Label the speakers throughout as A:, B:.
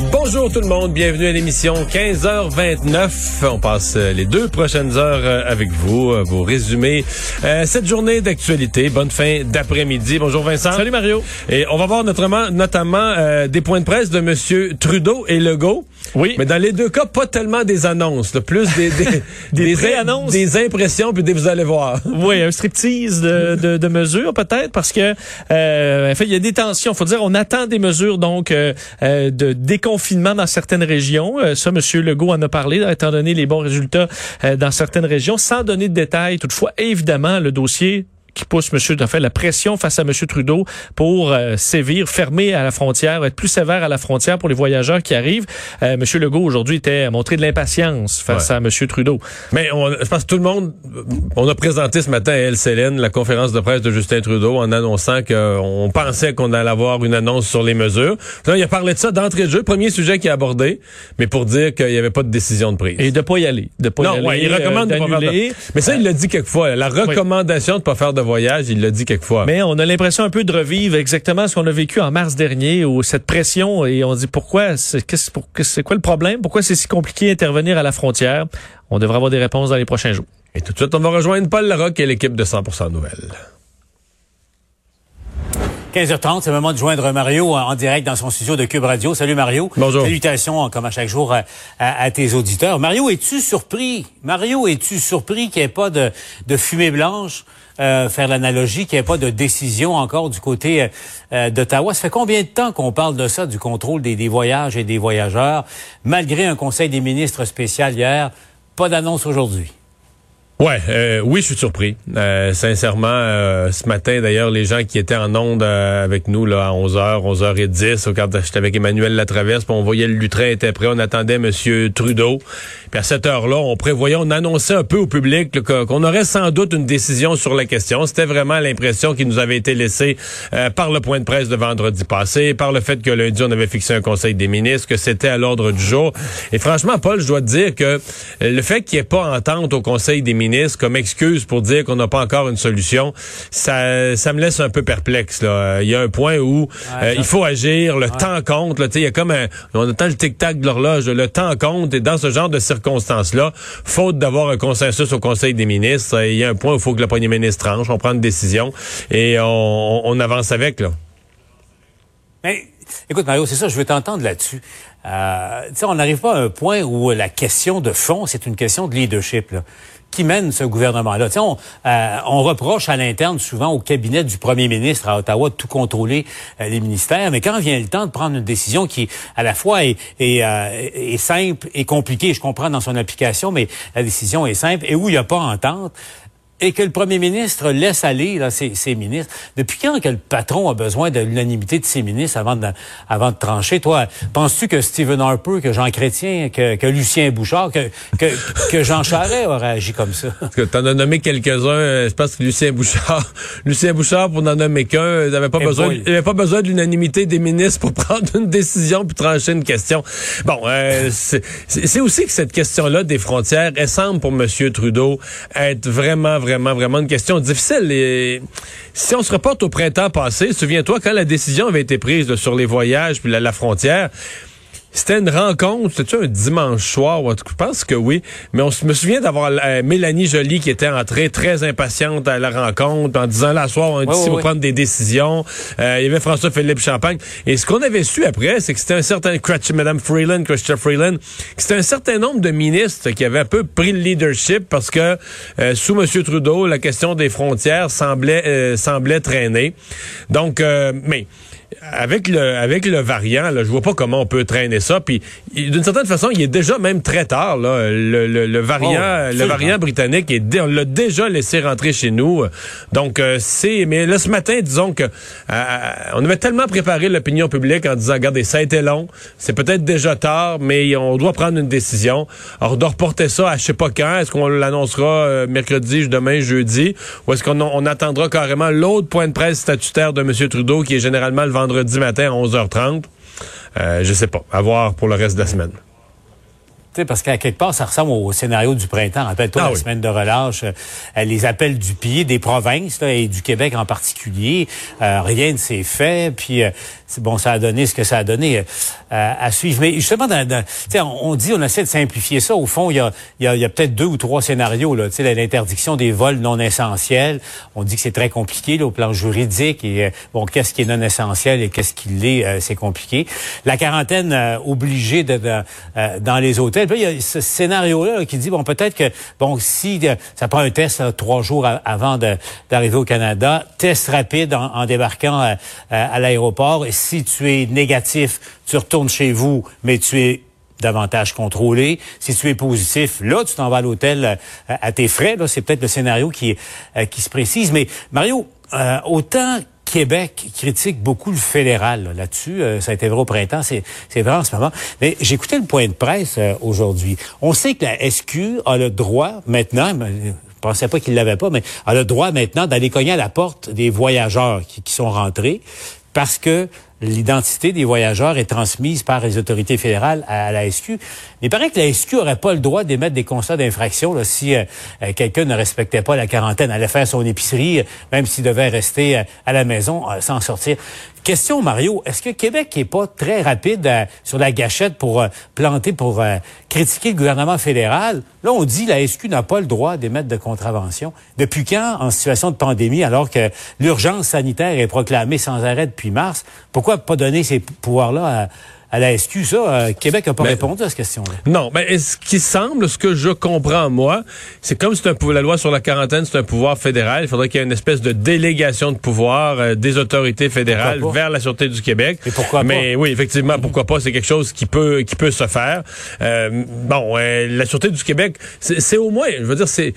A: Bonjour tout le monde, bienvenue à l'émission 15h29. On passe euh, les deux prochaines heures euh, avec vous, euh, vos résumés. cette journée d'actualité, bonne fin d'après-midi. Bonjour Vincent.
B: Salut Mario.
A: Et on va voir notamment, notamment des points de presse de Monsieur Trudeau et Legault.
B: Oui.
A: Mais dans les deux cas, pas tellement des annonces, plus des
B: des, des, annonces,
A: des impressions, puis des vous allez voir.
B: Oui, un striptease de, de, de mesures peut-être, parce que euh, en fait, il y a des tensions. Faut dire, on attend des mesures donc euh, de déconfinement dans certaines régions. Euh, ça, Monsieur Legault en a parlé, étant donné les bons résultats euh, dans certaines régions, sans donner de détails. Toutefois, évidemment, le dossier qui pousse monsieur fait la pression face à M. Trudeau pour euh, sévir, fermer à la frontière, être plus sévère à la frontière pour les voyageurs qui arrivent. Euh, M. Legault aujourd'hui était à montrer de l'impatience face à M. Trudeau.
A: Mais on, je pense que tout le monde, on a présenté ce matin à Célène la conférence de presse de Justin Trudeau en annonçant qu'on pensait qu'on allait avoir une annonce sur les mesures. il a parlé de ça d'entrée de jeu, premier sujet qu'il a abordé, mais pour dire qu'il n'y avait pas de décision de prise.
B: Et de pas y aller, de pas
A: non,
B: y aller.
A: il recommande
B: euh,
A: de pas faire Mais ça, il l'a dit quelquefois. La recommandation de pas faire de voyage, il l'a dit quelquefois.
B: Mais on a l'impression un peu de revivre exactement ce qu'on a vécu en mars dernier, où cette pression, et on dit pourquoi, c'est quoi le problème? Pourquoi c'est si compliqué d'intervenir à la frontière? On devrait avoir des réponses dans les prochains jours.
A: Et tout de suite, on va rejoindre Paul Larocque et l'équipe de 100% Nouvelles.
C: 15h30, c'est le moment de joindre Mario en direct dans son studio de Cube Radio. Salut Mario.
A: Bonjour.
C: Salutations, comme à chaque jour, à, tes auditeurs. Mario, es-tu surpris? Mario, es-tu surpris qu'il n'y ait pas de, de fumée blanche? Euh, faire l'analogie qu'il n'y ait pas de décision encore du côté euh, euh, d'Ottawa? Ça fait combien de temps qu'on parle de ça, du contrôle des, des voyages et des voyageurs, malgré un conseil des ministres spécial hier? Pas d'annonce aujourd'hui.
A: Ouais, euh, oui, je suis surpris. Euh, sincèrement, euh, ce matin, d'ailleurs, les gens qui étaient en onde avec nous là à 11h, 11h10, quand j'étais avec Emmanuel Latraverse, on voyait le train était prêt, on attendait Monsieur Trudeau. Puis à cette heure-là, on prévoyait, on annonçait un peu au public qu'on aurait sans doute une décision sur la question. C'était vraiment l'impression qui nous avait été laissée par le point de presse de vendredi passé, par le fait que lundi, on avait fixé un conseil des ministres, que c'était à l'ordre du jour. Et franchement, Paul, je dois dire que le fait qu'il n'y ait pas entente au conseil des ministres, comme excuse pour dire qu'on n'a pas encore une solution, ça, ça me laisse un peu perplexe. Là. Il y a un point où euh, il faut agir, le temps compte. Là, il y a comme un, on attend le tic-tac de l'horloge, le temps compte. Et dans ce genre de circonstances-là, faute d'avoir un consensus au Conseil des ministres, il y a un point où il faut que le premier ministre tranche, on prend une décision et on, on avance avec. Là.
C: Mais, écoute Mario, c'est ça, je veux t'entendre là-dessus. Euh, on n'arrive pas à un point où la question de fond, c'est une question de leadership. Là qui mène ce gouvernement-là. On, euh, on reproche à l'interne souvent au cabinet du premier ministre à Ottawa de tout contrôler euh, les ministères, mais quand vient le temps de prendre une décision qui à la fois est, est, euh, est simple et compliquée, je comprends dans son application, mais la décision est simple et où il n'y a pas entente, et que le premier ministre laisse aller là, ses, ses, ministres. Depuis quand que le patron a besoin de l'unanimité de ses ministres avant de, avant de trancher? Toi, penses-tu que Stephen Harper, que Jean Chrétien, que, que Lucien Bouchard, que, que, que Jean Charest aurait agi comme ça?
A: Parce que t'en as nommé quelques-uns. Euh, je pense que Lucien Bouchard, Lucien Bouchard, pour n'en nommer qu'un, il n'avait pas, besoin, il avait pas besoin de l'unanimité des ministres pour prendre une décision puis trancher une question. Bon, euh, c'est aussi que cette question-là des frontières, elle semble pour M. Trudeau être vraiment, vraiment vraiment, une question difficile. Et si on se reporte au printemps passé, souviens-toi, quand la décision avait été prise sur les voyages puis la frontière, c'était une rencontre, c'était un dimanche soir, je pense que oui, mais on me souvient d'avoir euh, Mélanie Joly qui était entrée très impatiente à la rencontre en disant la soir on dit prendre des décisions. Euh, il y avait François-Philippe Champagne et ce qu'on avait su après, c'est que c'était un certain Madame Freeland, Freeland, c'était un certain nombre de ministres qui avaient un peu pris le leadership parce que euh, sous M. Trudeau, la question des frontières semblait semblait traîner. Donc mais avec le avec le variant, là, je vois pas comment on peut traîner ça. Puis d'une certaine façon, il est déjà même très tard. Là, le, le, variant,
C: Oh,
A: le variant britannique est on l'a déjà laissé rentrer chez nous. Donc euh, c'est. Mais là ce matin, disons que euh, on avait tellement préparé l'opinion publique en disant, regardez, ça a été long, c'est peut-être déjà tard, mais on doit prendre une décision. Alors on doit reporter ça à je sais pas quand. Est-ce qu'on l'annoncera euh, mercredi, demain, jeudi, ou est-ce qu'on on attendra carrément l'autre point de presse statutaire de M. Trudeau, qui est généralement le vendredi matin à 11h30? Euh, je sais pas. À voir pour le reste de la semaine.
C: Tu sais, parce qu'à quelque part, ça ressemble au scénario du printemps. Rappelle-toi
A: Ah
C: la
A: oui.
C: semaine de relâche, euh, les appels du pied des provinces là, et du Québec en particulier. Euh, rien ne s'est fait. Puis euh, bon, ça a donné ce que ça a donné à suivre. Mais justement, dans, dans- on, dit, on essaie de simplifier ça. Au fond, il y a, y a, y a peut-être deux ou trois scénarios. Là, l'interdiction des vols non essentiels. On dit que c'est très compliqué là, au plan juridique. Et euh, bon, qu'est-ce qui est non essentiel et qu'est-ce qui l'est, euh, c'est compliqué. La quarantaine euh, obligée de, de- euh, dans les hôtels. Puis il y a ce scénario-là là, qui dit bon, peut-être que bon, si euh, ça prend un test là, trois jours avant de- d'arriver au Canada, test rapide en, en débarquant euh, euh, à l'aéroport. Si tu es négatif, tu retournes chez vous, mais tu es davantage contrôlé. Si tu es positif, là, tu t'en vas à l'hôtel euh, à tes frais. Là, c'est peut-être le scénario qui, euh, qui se précise. Mais Mario, euh, autant Québec critique beaucoup le fédéral là, là-dessus. euh, ça a été vrai au printemps, c'est c'est vrai en ce moment. Mais j'écoutais le point de presse euh, aujourd'hui. On sait que la SQ a le droit maintenant, mais, euh, je pensais pas qu'il l'avait pas, mais a le droit maintenant d'aller cogner à la porte des voyageurs qui, qui sont rentrés parce que l'identité des voyageurs est transmise par les autorités fédérales à, la SQ. Il paraît que la SQ aurait pas le droit d'émettre des constats d'infraction si euh, euh, quelqu'un ne respectait pas la quarantaine, allait faire son épicerie, euh, même s'il devait rester à la maison euh, sans sortir. Question, Mario, est-ce que Québec est pas très rapide sur la gâchette pour planter, pour critiquer le gouvernement fédéral? Là, on dit la SQ n'a pas le droit d'émettre de contravention. Depuis quand, en situation de pandémie, alors que l'urgence sanitaire est proclamée sans arrêt depuis mars, pourquoi pas donner ces pouvoirs-là à, à la SQ? Ça, euh, Québec n'a pas
A: Mais-
C: répondu à cette question-là.
A: Non, mais ce qui semble, ce que je comprends moi, c'est comme c'est la loi sur la quarantaine, c'est un pouvoir fédéral. Il faudrait qu'il y ait une espèce de délégation de pouvoir euh, des autorités fédérales vers la sûreté du Québec.
C: Mais pourquoi pas?
A: Mais oui, effectivement, pourquoi pas C'est quelque chose qui peut qui peut se faire. Euh, bon, euh, la sûreté du Québec, c'est c'est au moins, je veux dire, c'est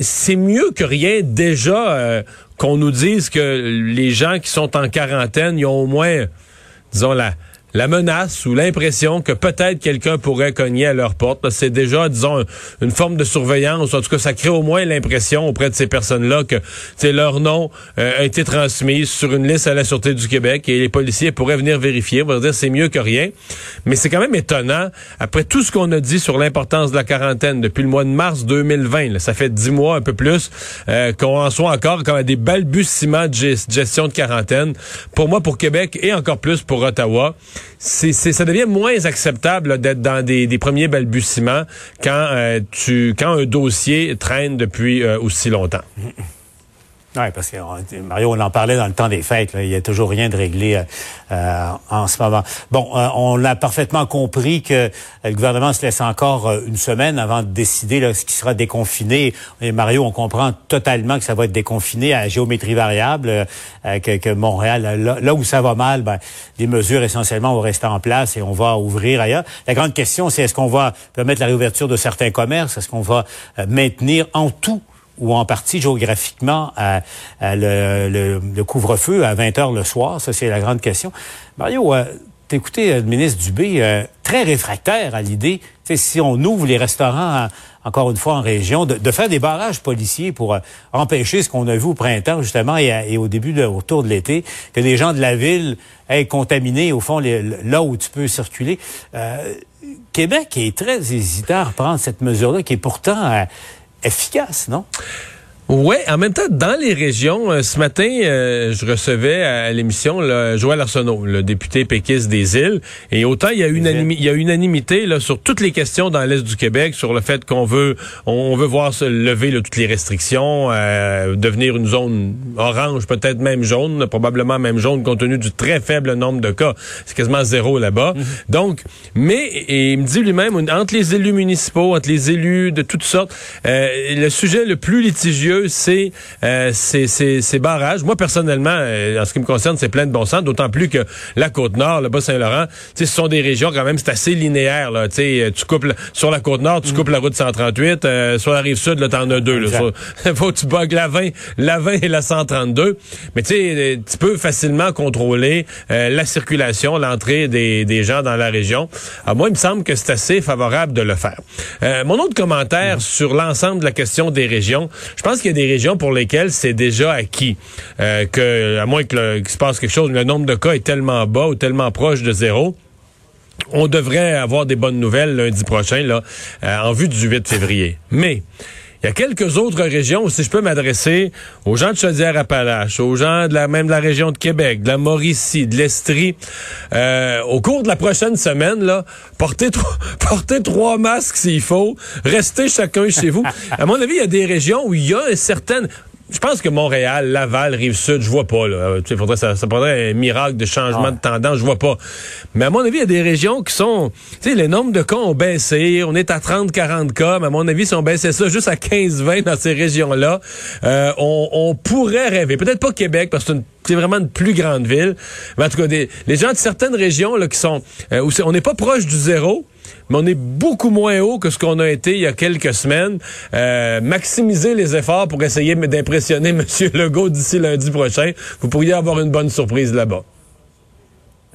A: c'est mieux que rien déjà euh, qu'on nous dise que les gens qui sont en quarantaine, ils ont au moins, disons, la, la menace ou l'impression que peut-être quelqu'un pourrait cogner à leur porte. C'est déjà, disons, une forme de surveillance. En tout cas, ça crée au moins l'impression auprès de ces personnes-là que leur nom euh, a été transmis sur une liste à la Sûreté du Québec et les policiers pourraient venir vérifier. On va dire c'est mieux que rien. Mais c'est quand même étonnant, après tout ce qu'on a dit sur l'importance de la quarantaine depuis le mois de mars 2020, là, ça fait dix mois, un peu plus, euh, qu'on en soit encore comme à des balbutiements de gest- gestion de quarantaine. Pour moi, pour Québec et encore plus pour Ottawa, c'est, ça devient moins acceptable d'être dans des, des premiers balbutiements quand, euh, tu, quand un dossier traîne depuis euh, aussi longtemps.
C: Oui, parce que euh, Mario, on en parlait dans le temps des fêtes. là. Il n'y a toujours rien de réglé euh, euh, en ce moment. Bon, euh, on a parfaitement compris que le gouvernement se laisse encore euh, une semaine avant de décider là, ce qui sera déconfiné. Et Mario, on comprend totalement que ça va être déconfiné à géométrie variable, que, que Montréal, là, là où ça va mal, ben, les mesures essentiellement vont rester en place et on va ouvrir ailleurs. La grande question, c'est est-ce qu'on va permettre la réouverture de certains commerces? Est-ce qu'on va maintenir en tout ou en partie géographiquement à, à le, le- le couvre-feu à 20 heures le soir? Ça, c'est la grande question. Mario, euh, euh, le ministre Dubé euh, très réfractaire à l'idée, si on ouvre les restaurants, en- encore une fois en région, de, de faire des barrages policiers pour euh, empêcher ce qu'on a vu au printemps, justement, et, et au début, de, autour de l'été, que les gens de la ville aient contaminé, au fond, là où tu peux circuler. Euh, Québec est très hésitant à reprendre cette mesure-là, qui est pourtant euh, efficace, non?
A: Ouais, en même temps, dans les régions, euh, ce matin, euh, je recevais à l'émission là, Joël Arsenault, le député péquiste des îles, et autant il y a unanimi- il y a unanimité là, sur toutes les questions dans l'est du Québec, sur le fait qu'on veut, on veut voir se lever là, toutes les restrictions, euh, devenir une zone orange, peut-être même jaune, probablement même jaune, compte tenu du très faible nombre de cas. C'est quasiment zéro là-bas. Donc, mais et il me dit lui-même, entre les élus municipaux, entre les élus de toutes sortes, euh, le sujet le plus litigieux sérieux ces, euh, ces, barrages. Moi, personnellement, euh, en ce qui me concerne, c'est plein de bon sens, d'autant plus que la Côte-Nord, le Bas-Saint-Laurent, ce sont des régions quand même, c'est assez linéaire. Là, tu coupes sur la Côte-Nord, tu mm. coupes la route 138, euh, sur la rive sud, là, t'en as deux. Là, faut que tu bugs la 20, la 20 et la 132. Mais tu sais, tu peux facilement contrôler la circulation, l'entrée des, des gens dans la région. Alors, moi, il me semble que c'est assez favorable de le faire. mon autre commentaire mm. sur l'ensemble de la question des régions, je pense qu'il des régions pour lesquelles c'est déjà acquis. Euh, que, à moins qu'il se passe quelque chose, le nombre de cas est tellement bas ou tellement proche de zéro on devrait avoir des bonnes nouvelles lundi prochain là, euh, en vue du 8 février. Mais il y a quelques autres régions où si je peux m'adresser aux gens de Chaudière-Appalaches, aux gens de la même de la région de Québec, de la Mauricie, de l'Estrie, euh, au cours de la prochaine semaine, là, portez, portez trois masques s'il faut, restez chacun chez vous. À mon avis, il y a des régions où il y a une certaine je pense que Montréal, Laval, Rive-Sud, je vois pas. Là. Tu faudrait, ça, ça prendrait un miracle de changement de tendance, je vois pas. Mais à mon avis, il y a des régions qui sont... Tu sais, les nombres de cas ont baissé. On est à 30-40 cas, mais à mon avis, si on baissait ça juste à 15-20 dans ces régions-là, euh, on, on, pourrait rêver. Peut-être pas Québec, parce que c'est vraiment une plus grande ville. Mais en tout cas, des, les gens de certaines régions là, qui sont... Euh, où on n'est pas proche du zéro, mais on est beaucoup moins haut que ce qu'on a été il y a quelques semaines. Euh, maximiser les efforts pour essayer d'impressionner M. Legault d'ici lundi prochain. Vous pourriez avoir une bonne surprise là-bas.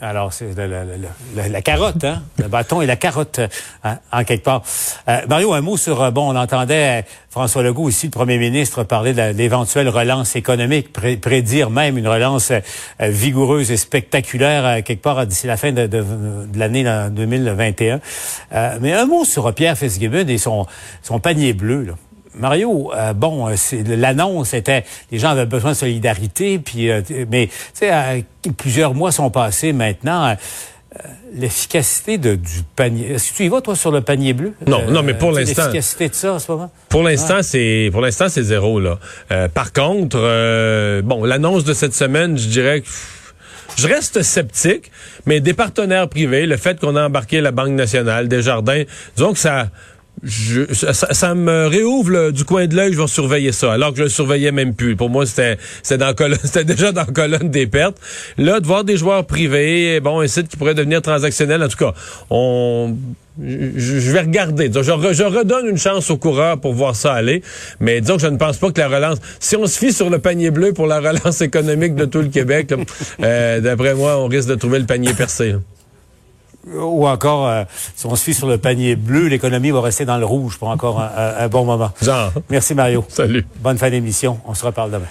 C: Alors, c'est la, carotte, hein? le bâton et la carotte, hein, en quelque part. Euh, Mario, un mot sur, euh, bon, on entendait François Legault ici, le premier ministre, parler de l'éventuelle relance économique, prédire même une relance euh, vigoureuse et spectaculaire, quelque part d'ici la fin de l'année 2021. mais un mot sur Pierre Fitzgibbon et son, son panier bleu, là. Mario, euh, bon, euh, l'annonce était, les gens avaient besoin de solidarité, puis, euh, mais tu sais, plusieurs mois sont passés maintenant. L'efficacité du panier. Est-ce que tu y vas toi sur le panier bleu?
A: Non, non, mais pour l'instant.
C: L'efficacité de ça en ce moment?
A: Pour l'instant, c'est pour l'instant c'est zéro là. par contre, bon, l'annonce de cette semaine, je dirais que je reste sceptique, mais des partenaires privés, le fait qu'on a embarqué la Banque nationale, des jardins, disons que ça je, ça, me réouvre du coin de l'œil, je vais surveiller ça. Alors que je le surveillais même plus. Pour moi, c'était c'était déjà dans la colonne des pertes. Là, de voir des joueurs privés, bon, un site qui pourrait devenir transactionnel, en tout cas, on je, vais regarder. Je, je, redonne une chance aux coureurs pour voir ça aller. Mais disons que je ne pense pas que la relance... Si on se fie sur le panier bleu pour la relance économique de tout le Québec, euh, d'après moi, on risque de trouver le panier percé
C: ou encore, euh, si on se fie sur le panier bleu, l'économie va rester dans le rouge pour encore un, un bon moment.
A: Genre.
C: Merci Mario.
A: Salut.
C: Bonne fin d'émission. On se reparle demain.